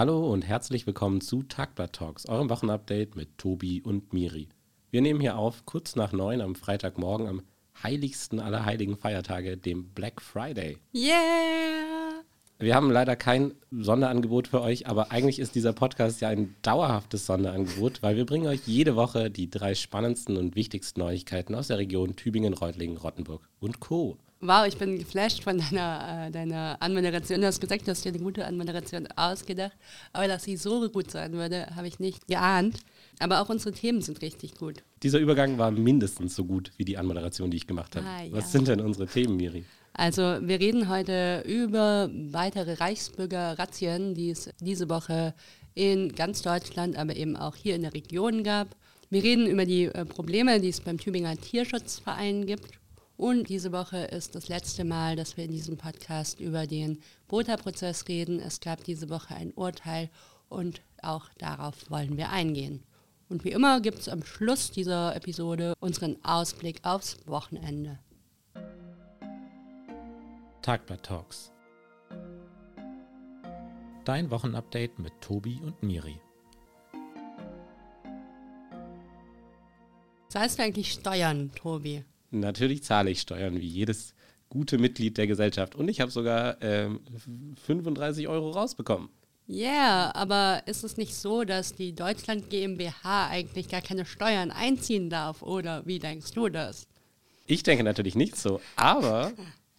Hallo und herzlich willkommen zu Tagblatt Talks, eurem Wochenupdate mit Tobi und Miri. Wir nehmen hier auf kurz nach neun am Freitagmorgen am heiligsten aller heiligen Feiertage, dem Black Friday. Yeah! Wir haben leider kein Sonderangebot für euch, aber eigentlich ist dieser Podcast ja ein dauerhaftes Sonderangebot, weil wir bringen euch jede Woche die drei spannendsten und wichtigsten Neuigkeiten aus der Region Tübingen, Reutlingen, Rottenburg und Co. Wow, ich bin geflasht von deiner, äh, deiner Anmoderation. Du hast gesagt, du hast dir eine gute Anmoderation ausgedacht. Aber dass sie so gut sein würde, habe ich nicht geahnt. Aber auch unsere Themen sind richtig gut. Dieser Übergang war mindestens so gut wie die Anmoderation, die ich gemacht habe. Ah, ja. Was sind denn unsere Themen, Miri? Also wir reden heute über weitere Reichsbürger-Razzien, die es diese Woche in ganz Deutschland, aber eben auch hier in der Region gab. Wir reden über die äh, Probleme, die es beim Tübinger Tierschutzverein gibt. Und diese Woche ist das letzte Mal, dass wir in diesem Podcast über den Bota-Prozess reden. Es gab diese Woche ein Urteil und auch darauf wollen wir eingehen. Und wie immer gibt es am Schluss dieser Episode unseren Ausblick aufs Wochenende. Tagblatt Talks. Dein Wochenupdate mit Tobi und Miri. Zahlst du eigentlich Steuern, Tobi? Natürlich zahle ich Steuern wie jedes gute Mitglied der Gesellschaft und ich habe sogar ähm, 35 Euro rausbekommen. Ja, yeah, aber ist es nicht so, dass die Deutschland GmbH eigentlich gar keine Steuern einziehen darf? Oder wie denkst du das? Ich denke natürlich nicht so, aber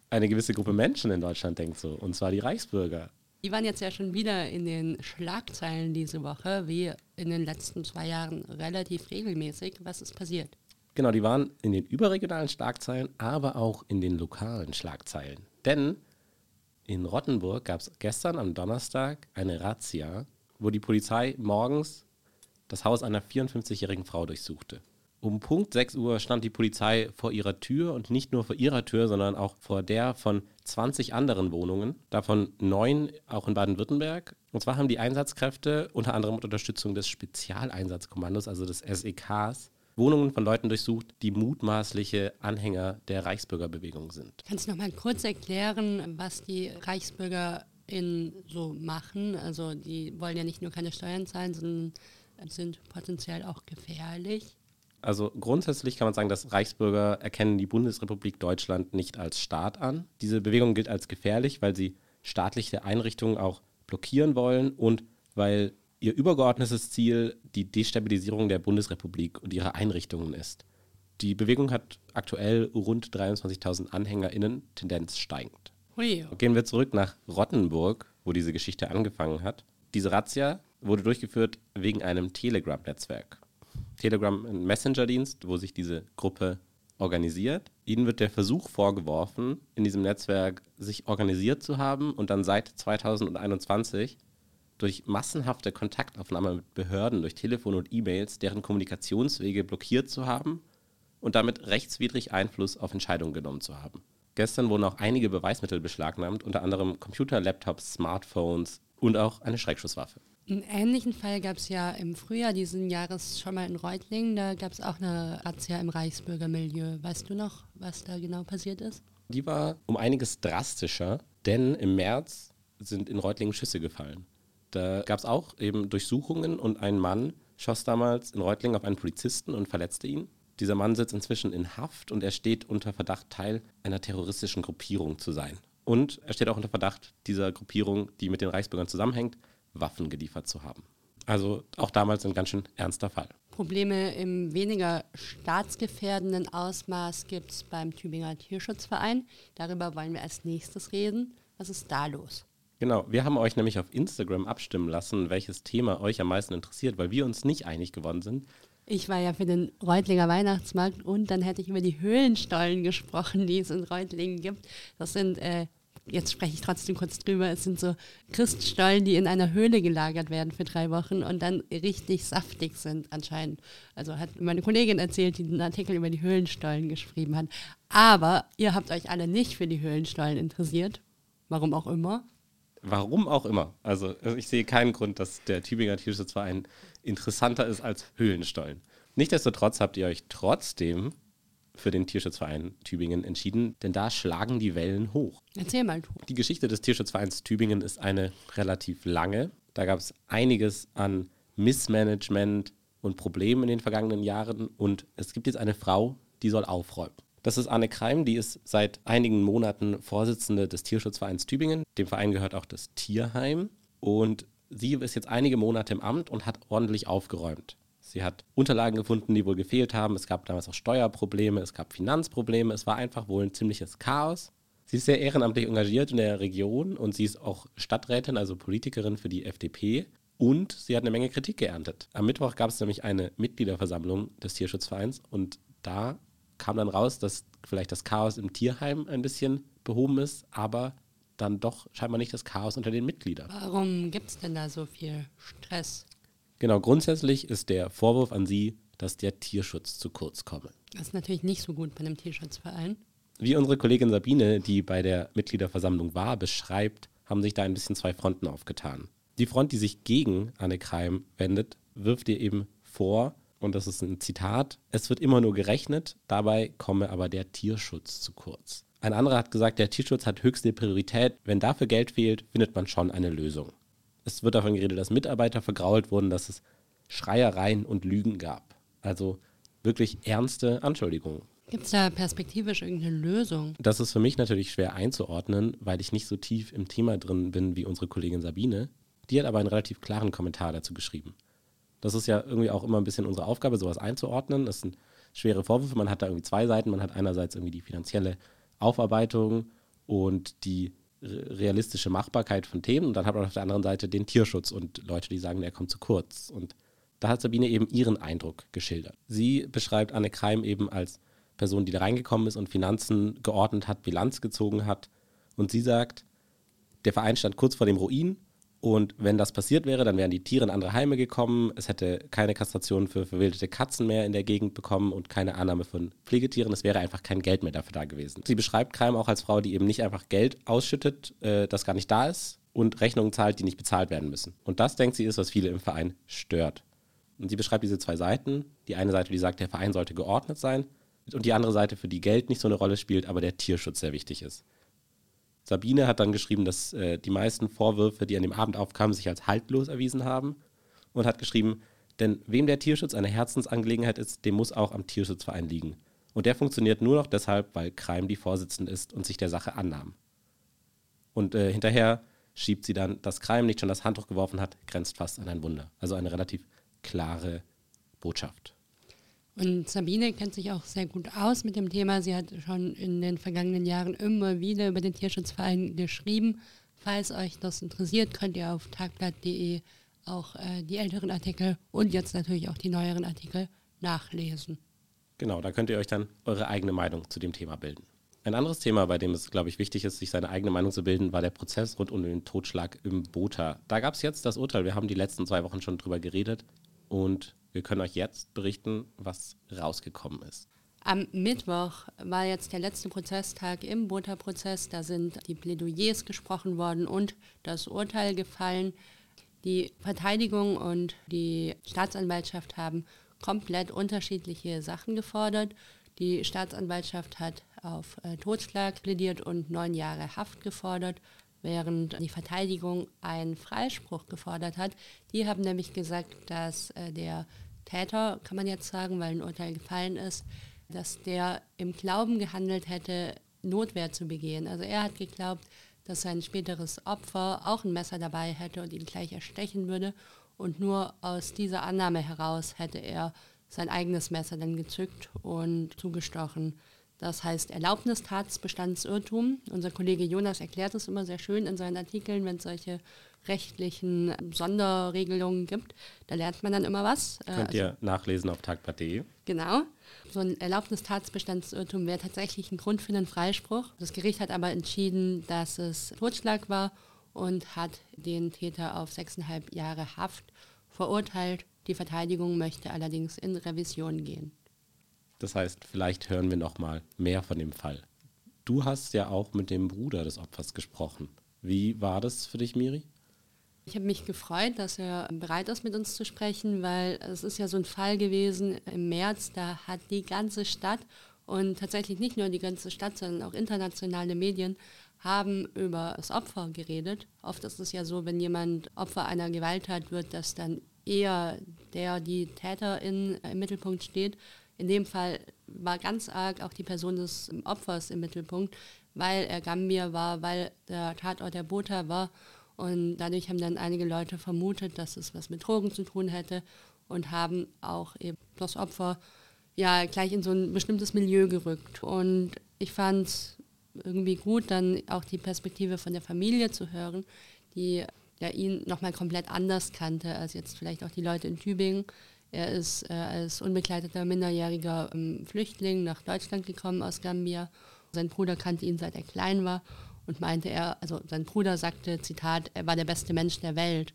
eine gewisse Gruppe Menschen in Deutschland denkt so, und zwar die Reichsbürger. Die waren jetzt ja schon wieder in den Schlagzeilen diese Woche, wie in den letzten zwei Jahren relativ regelmäßig. Was ist passiert? Genau, die waren in den überregionalen Schlagzeilen, aber auch in den lokalen Schlagzeilen. Denn in Rottenburg gab es gestern am Donnerstag eine Razzia, wo die Polizei morgens das Haus einer 54-jährigen Frau durchsuchte. Um Punkt 6 Uhr stand die Polizei vor ihrer Tür und nicht nur vor ihrer Tür, sondern auch vor der von 20 anderen Wohnungen, davon neun auch in Baden-Württemberg. Und zwar haben die Einsatzkräfte unter anderem mit Unterstützung des Spezialeinsatzkommandos, also des SEKs, Wohnungen von Leuten durchsucht, die mutmaßliche Anhänger der Reichsbürgerbewegung sind. Kannst du noch mal kurz erklären, was die Reichsbürger in so machen? Also die wollen ja nicht nur keine Steuern zahlen, sondern sind potenziell auch gefährlich. Also grundsätzlich kann man sagen, dass Reichsbürger erkennen die Bundesrepublik Deutschland nicht als Staat an. Diese Bewegung gilt als gefährlich, weil sie staatliche Einrichtungen auch blockieren wollen und weil ihr übergeordnetes Ziel die Destabilisierung der Bundesrepublik und ihrer Einrichtungen ist. Die Bewegung hat aktuell rund 23.000 AnhängerInnen, Tendenz steigend. Gehen wir zurück nach Rottenburg, wo diese Geschichte angefangen hat. Diese Razzia wurde durchgeführt wegen einem Telegram-Netzwerk. Telegram ein Messenger-Dienst, wo sich diese Gruppe organisiert. Ihnen wird der Versuch vorgeworfen, in diesem Netzwerk sich organisiert zu haben und dann seit 2021 durch massenhafte Kontaktaufnahme mit Behörden, durch Telefon und E-Mails, deren Kommunikationswege blockiert zu haben und damit rechtswidrig Einfluss auf Entscheidungen genommen zu haben. Gestern wurden auch einige Beweismittel beschlagnahmt, unter anderem Computer, Laptops, Smartphones und auch eine Schreckschusswaffe. Einen ähnlichen Fall gab es ja im Frühjahr diesen Jahres schon mal in Reutlingen. Da gab es auch eine Razzia im Reichsbürgermilieu. Weißt du noch, was da genau passiert ist? Die war um einiges drastischer, denn im März sind in Reutlingen Schüsse gefallen. Da gab es auch eben Durchsuchungen und ein Mann schoss damals in Reutlingen auf einen Polizisten und verletzte ihn. Dieser Mann sitzt inzwischen in Haft und er steht unter Verdacht, Teil einer terroristischen Gruppierung zu sein. Und er steht auch unter Verdacht, dieser Gruppierung, die mit den Reichsbürgern zusammenhängt, Waffen geliefert zu haben. Also auch damals ein ganz schön ernster Fall. Probleme im weniger staatsgefährdenden Ausmaß gibt es beim Tübinger Tierschutzverein. Darüber wollen wir als nächstes reden. Was ist da los? Genau, wir haben euch nämlich auf Instagram abstimmen lassen, welches Thema euch am meisten interessiert, weil wir uns nicht einig geworden sind. Ich war ja für den Reutlinger Weihnachtsmarkt und dann hätte ich über die Höhlenstollen gesprochen, die es in Reutlingen gibt. Das sind, äh, jetzt spreche ich trotzdem kurz drüber, es sind so Christstollen, die in einer Höhle gelagert werden für drei Wochen und dann richtig saftig sind anscheinend. Also hat meine Kollegin erzählt, die einen Artikel über die Höhlenstollen geschrieben hat. Aber ihr habt euch alle nicht für die Höhlenstollen interessiert. Warum auch immer. Warum auch immer. Also ich sehe keinen Grund, dass der Tübinger Tierschutzverein interessanter ist als Höhlenstollen. Nichtsdestotrotz habt ihr euch trotzdem für den Tierschutzverein Tübingen entschieden, denn da schlagen die Wellen hoch. Erzähl mal. Die Geschichte des Tierschutzvereins Tübingen ist eine relativ lange Da gab es einiges an Missmanagement und Problemen in den vergangenen Jahren. Und es gibt jetzt eine Frau, die soll aufräumen. Das ist Anne Kreim, die ist seit einigen Monaten Vorsitzende des Tierschutzvereins Tübingen. Dem Verein gehört auch das Tierheim. Und sie ist jetzt einige Monate im Amt und hat ordentlich aufgeräumt. Sie hat Unterlagen gefunden, die wohl gefehlt haben. Es gab damals auch Steuerprobleme, es gab Finanzprobleme. Es war einfach wohl ein ziemliches Chaos. Sie ist sehr ehrenamtlich engagiert in der Region und sie ist auch Stadträtin, also Politikerin für die FDP. Und sie hat eine Menge Kritik geerntet. Am Mittwoch gab es nämlich eine Mitgliederversammlung des Tierschutzvereins und da kam dann raus, dass vielleicht das Chaos im Tierheim ein bisschen behoben ist, aber dann doch scheinbar nicht das Chaos unter den Mitgliedern. Warum gibt es denn da so viel Stress? Genau, grundsätzlich ist der Vorwurf an Sie, dass der Tierschutz zu kurz komme. Das ist natürlich nicht so gut bei einem Tierschutzverein. Wie unsere Kollegin Sabine, die bei der Mitgliederversammlung war, beschreibt, haben sich da ein bisschen zwei Fronten aufgetan. Die Front, die sich gegen Anne Kreim wendet, wirft ihr eben vor, und das ist ein Zitat, es wird immer nur gerechnet, dabei komme aber der Tierschutz zu kurz. Ein anderer hat gesagt, der Tierschutz hat höchste Priorität, wenn dafür Geld fehlt, findet man schon eine Lösung. Es wird davon geredet, dass Mitarbeiter vergrault wurden, dass es Schreiereien und Lügen gab. Also wirklich ernste Anschuldigungen. Gibt es da perspektivisch irgendeine Lösung? Das ist für mich natürlich schwer einzuordnen, weil ich nicht so tief im Thema drin bin wie unsere Kollegin Sabine. Die hat aber einen relativ klaren Kommentar dazu geschrieben. Das ist ja irgendwie auch immer ein bisschen unsere Aufgabe, sowas einzuordnen. Das sind schwere Vorwürfe. Man hat da irgendwie zwei Seiten. Man hat einerseits irgendwie die finanzielle Aufarbeitung und die realistische Machbarkeit von Themen und dann hat man auf der anderen Seite den Tierschutz und Leute, die sagen, der kommt zu kurz. Und da hat Sabine eben ihren Eindruck geschildert. Sie beschreibt Anne Kreim eben als Person, die da reingekommen ist und Finanzen geordnet hat, Bilanz gezogen hat. Und sie sagt, der Verein stand kurz vor dem Ruin und wenn das passiert wäre, dann wären die Tiere in andere Heime gekommen. Es hätte keine Kastration für verwilderte Katzen mehr in der Gegend bekommen und keine Annahme von Pflegetieren. Es wäre einfach kein Geld mehr dafür da gewesen. Sie beschreibt Kreim auch als Frau, die eben nicht einfach Geld ausschüttet, äh, das gar nicht da ist und Rechnungen zahlt, die nicht bezahlt werden müssen. Und das, denkt sie, ist, was viele im Verein stört. Und sie beschreibt diese zwei Seiten. Die eine Seite, die sagt, der Verein sollte geordnet sein. Und die andere Seite, für die Geld nicht so eine Rolle spielt, aber der Tierschutz sehr wichtig ist. Sabine hat dann geschrieben, dass äh, die meisten Vorwürfe, die an dem Abend aufkamen, sich als haltlos erwiesen haben und hat geschrieben, denn wem der Tierschutz eine Herzensangelegenheit ist, dem muss auch am Tierschutzverein liegen. Und der funktioniert nur noch deshalb, weil Kreim die Vorsitzende ist und sich der Sache annahm. Und äh, hinterher schiebt sie dann, dass Kreim nicht schon das Handtuch geworfen hat, grenzt fast an ein Wunder. Also eine relativ klare Botschaft. Und Sabine kennt sich auch sehr gut aus mit dem Thema. Sie hat schon in den vergangenen Jahren immer wieder über den Tierschutzverein geschrieben. Falls euch das interessiert, könnt ihr auf tagblatt.de auch äh, die älteren Artikel und jetzt natürlich auch die neueren Artikel nachlesen. Genau, da könnt ihr euch dann eure eigene Meinung zu dem Thema bilden. Ein anderes Thema, bei dem es, glaube ich, wichtig ist, sich seine eigene Meinung zu bilden, war der Prozess rund um den Totschlag im Bota. Da gab es jetzt das Urteil. Wir haben die letzten zwei Wochen schon drüber geredet. Und wir können euch jetzt berichten, was rausgekommen ist. Am Mittwoch war jetzt der letzte Prozesstag im Bota-Prozess. Da sind die Plädoyers gesprochen worden und das Urteil gefallen. Die Verteidigung und die Staatsanwaltschaft haben komplett unterschiedliche Sachen gefordert. Die Staatsanwaltschaft hat auf äh, Totschlag plädiert und neun Jahre Haft gefordert während die Verteidigung einen Freispruch gefordert hat. Die haben nämlich gesagt, dass äh, der Täter, kann man jetzt sagen, weil ein Urteil gefallen ist, dass der im Glauben gehandelt hätte, Notwehr zu begehen. Also er hat geglaubt, dass sein späteres Opfer auch ein Messer dabei hätte und ihn gleich erstechen würde. Und nur aus dieser Annahme heraus hätte er sein eigenes Messer dann gezückt und zugestochen. Das heißt Erlaubnistatsbestandsirrtum. Unser Kollege Jonas erklärt es immer sehr schön in seinen Artikeln, wenn es solche rechtlichen Sonderregelungen gibt. Da lernt man dann immer was. Könnt also, ihr nachlesen auf tag.de. Genau. So ein Erlaubnistatsbestandsirrtum wäre tatsächlich ein Grund für einen Freispruch. Das Gericht hat aber entschieden, dass es Totschlag war und hat den Täter auf sechseinhalb Jahre Haft verurteilt. Die Verteidigung möchte allerdings in Revision gehen. Das heißt, vielleicht hören wir noch mal mehr von dem Fall. Du hast ja auch mit dem Bruder des Opfers gesprochen. Wie war das für dich, Miri? Ich habe mich gefreut, dass er bereit ist, mit uns zu sprechen, weil es ist ja so ein Fall gewesen im März, da hat die ganze Stadt und tatsächlich nicht nur die ganze Stadt, sondern auch internationale Medien haben über das Opfer geredet. Oft ist es ja so, wenn jemand Opfer einer Gewalttat wird, dass dann eher der, die Täterin im Mittelpunkt steht. In dem Fall war ganz arg auch die Person des Opfers im Mittelpunkt, weil er Gambier war, weil der Tatort der Bota war. Und dadurch haben dann einige Leute vermutet, dass es was mit Drogen zu tun hätte und haben auch eben das Opfer ja gleich in so ein bestimmtes Milieu gerückt. Und ich fand es irgendwie gut, dann auch die Perspektive von der Familie zu hören, die ja ihn nochmal komplett anders kannte als jetzt vielleicht auch die Leute in Tübingen. Er ist äh, als unbegleiteter minderjähriger ähm, Flüchtling nach Deutschland gekommen aus Gambia. Sein Bruder kannte ihn seit er klein war und meinte er, also sein Bruder sagte, Zitat, er war der beste Mensch der Welt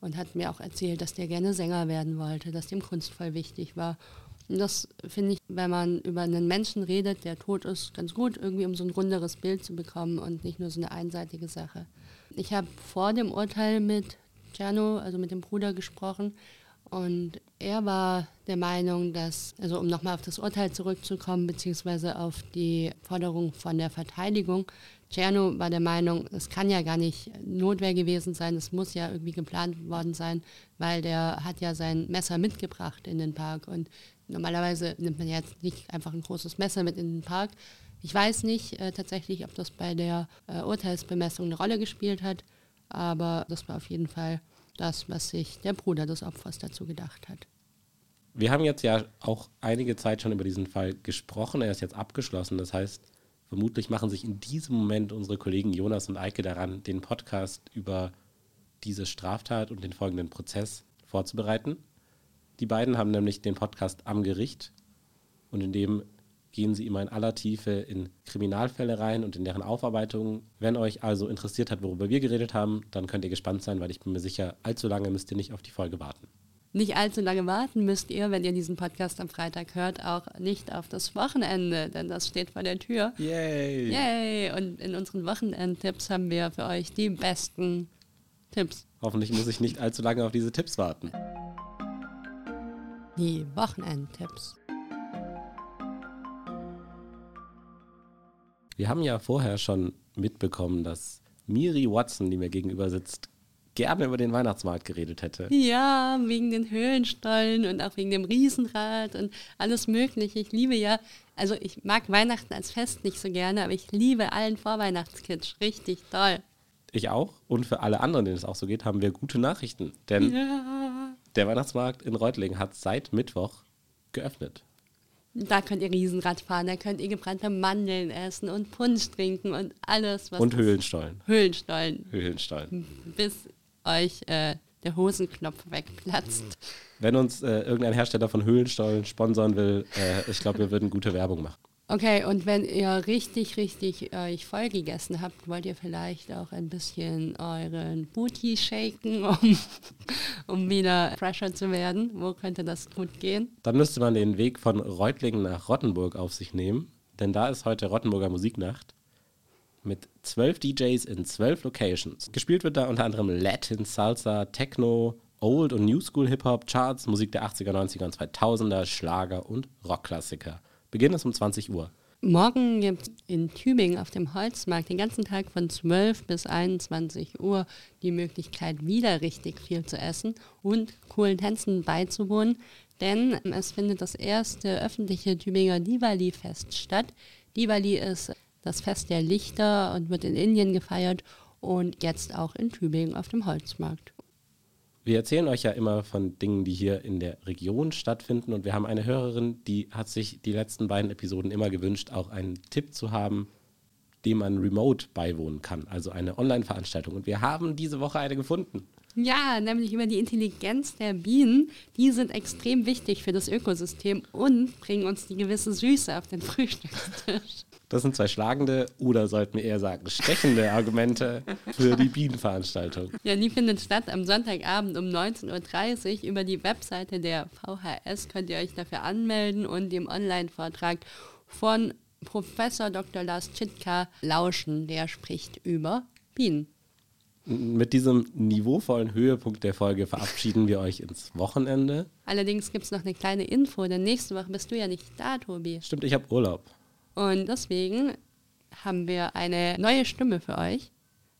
und hat mir auch erzählt, dass der gerne Sänger werden wollte, dass dem Kunst voll wichtig war und das finde ich, wenn man über einen Menschen redet, der tot ist, ganz gut, irgendwie um so ein runderes Bild zu bekommen und nicht nur so eine einseitige Sache. Ich habe vor dem Urteil mit Cerno, also mit dem Bruder, gesprochen und er war der Meinung, dass, also um nochmal auf das Urteil zurückzukommen, beziehungsweise auf die Forderung von der Verteidigung, Cerno war der Meinung, es kann ja gar nicht Notwehr gewesen sein, es muss ja irgendwie geplant worden sein, weil der hat ja sein Messer mitgebracht in den Park und Normalerweise nimmt man jetzt nicht einfach ein großes Messer mit in den Park. Ich weiß nicht äh, tatsächlich, ob das bei der äh, Urteilsbemessung eine Rolle gespielt hat, aber das war auf jeden Fall das, was sich der Bruder des Opfers dazu gedacht hat. Wir haben jetzt ja auch einige Zeit schon über diesen Fall gesprochen. Er ist jetzt abgeschlossen. Das heißt, vermutlich machen sich in diesem Moment unsere Kollegen Jonas und Eike daran, den Podcast über diese Straftat und den folgenden Prozess vorzubereiten. Die beiden haben nämlich den Podcast am Gericht und in dem gehen sie immer in aller Tiefe in Kriminalfälle rein und in deren Aufarbeitung. Wenn euch also interessiert hat, worüber wir geredet haben, dann könnt ihr gespannt sein, weil ich bin mir sicher, allzu lange müsst ihr nicht auf die Folge warten. Nicht allzu lange warten müsst ihr, wenn ihr diesen Podcast am Freitag hört, auch nicht auf das Wochenende, denn das steht vor der Tür. Yay! Yay! Und in unseren Wochenendtipps haben wir für euch die besten Tipps. Hoffentlich muss ich nicht allzu lange auf diese Tipps warten die Wochenendtipps. Wir haben ja vorher schon mitbekommen, dass Miri Watson, die mir gegenüber sitzt, gerne über den Weihnachtsmarkt geredet hätte. Ja, wegen den Höhlenstollen und auch wegen dem Riesenrad und alles Mögliche. Ich liebe ja, also ich mag Weihnachten als Fest nicht so gerne, aber ich liebe allen Vorweihnachtskitsch. Richtig toll. Ich auch. Und für alle anderen, denen es auch so geht, haben wir gute Nachrichten. Denn ja. Der Weihnachtsmarkt in Reutlingen hat seit Mittwoch geöffnet. Da könnt ihr Riesenrad fahren, da könnt ihr gebrannte Mandeln essen und Punsch trinken und alles, was. Und Höhlenstollen. Höhlenstollen. Höhlenstollen. Bis euch äh, der Hosenknopf wegplatzt. Wenn uns äh, irgendein Hersteller von Höhlenstollen sponsern will, äh, ich glaube, wir würden gute Werbung machen. Okay, und wenn ihr richtig, richtig euch voll gegessen habt, wollt ihr vielleicht auch ein bisschen euren Booty shaken, um, um wieder fresher zu werden? Wo könnte das gut gehen? Dann müsste man den Weg von Reutlingen nach Rottenburg auf sich nehmen, denn da ist heute Rottenburger Musiknacht mit zwölf DJs in zwölf Locations. Gespielt wird da unter anderem Latin, Salsa, Techno, Old und New School Hip-Hop, Charts, Musik der 80er, 90er und 2000er, Schlager und Rockklassiker. Beginn ist um 20 Uhr. Morgen gibt es in Tübingen auf dem Holzmarkt den ganzen Tag von 12 bis 21 Uhr die Möglichkeit, wieder richtig viel zu essen und coolen Tänzen beizuwohnen, denn es findet das erste öffentliche Tübinger Diwali-Fest statt. Diwali ist das Fest der Lichter und wird in Indien gefeiert und jetzt auch in Tübingen auf dem Holzmarkt. Wir erzählen euch ja immer von Dingen, die hier in der Region stattfinden. Und wir haben eine Hörerin, die hat sich die letzten beiden Episoden immer gewünscht, auch einen Tipp zu haben, dem man remote beiwohnen kann. Also eine Online-Veranstaltung. Und wir haben diese Woche eine gefunden. Ja, nämlich über die Intelligenz der Bienen. Die sind extrem wichtig für das Ökosystem und bringen uns die gewisse Süße auf den Frühstückstisch. Das sind zwei schlagende oder sollten wir eher sagen stechende Argumente für die Bienenveranstaltung. Ja, die findet statt am Sonntagabend um 19.30 Uhr. Über die Webseite der VHS könnt ihr euch dafür anmelden und dem Online-Vortrag von Professor Dr. Lars Chitka lauschen. Der spricht über Bienen. Mit diesem niveauvollen Höhepunkt der Folge verabschieden wir euch ins Wochenende. Allerdings gibt es noch eine kleine Info, denn nächste Woche bist du ja nicht da, Tobi. Stimmt, ich habe Urlaub. Und deswegen haben wir eine neue Stimme für euch.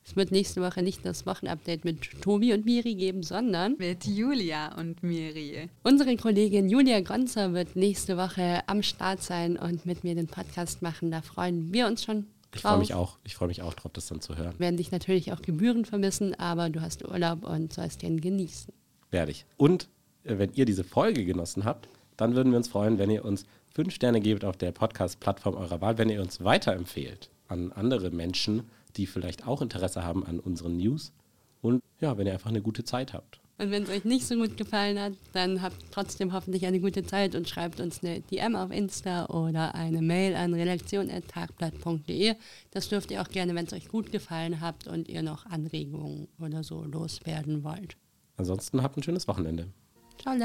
Es wird nächste Woche nicht das Wochenupdate mit Tobi und Miri geben, sondern mit Julia und Miri. Unsere Kollegin Julia Gronzer wird nächste Woche am Start sein und mit mir den Podcast machen. Da freuen wir uns schon. Ich freue mich auch. Ich freue mich auch drauf, das dann zu hören. Wir werden dich natürlich auch Gebühren vermissen, aber du hast Urlaub und sollst den genießen. Werde ich. Und äh, wenn ihr diese Folge genossen habt, dann würden wir uns freuen, wenn ihr uns fünf Sterne gebt auf der Podcast-Plattform eurer Wahl, wenn ihr uns weiterempfehlt an andere Menschen, die vielleicht auch Interesse haben an unseren News. Und ja, wenn ihr einfach eine gute Zeit habt. Und wenn es euch nicht so gut gefallen hat, dann habt trotzdem hoffentlich eine gute Zeit und schreibt uns eine DM auf Insta oder eine Mail an redaktion.tagblatt.de. Das dürft ihr auch gerne, wenn es euch gut gefallen hat und ihr noch Anregungen oder so loswerden wollt. Ansonsten habt ein schönes Wochenende. Ciao.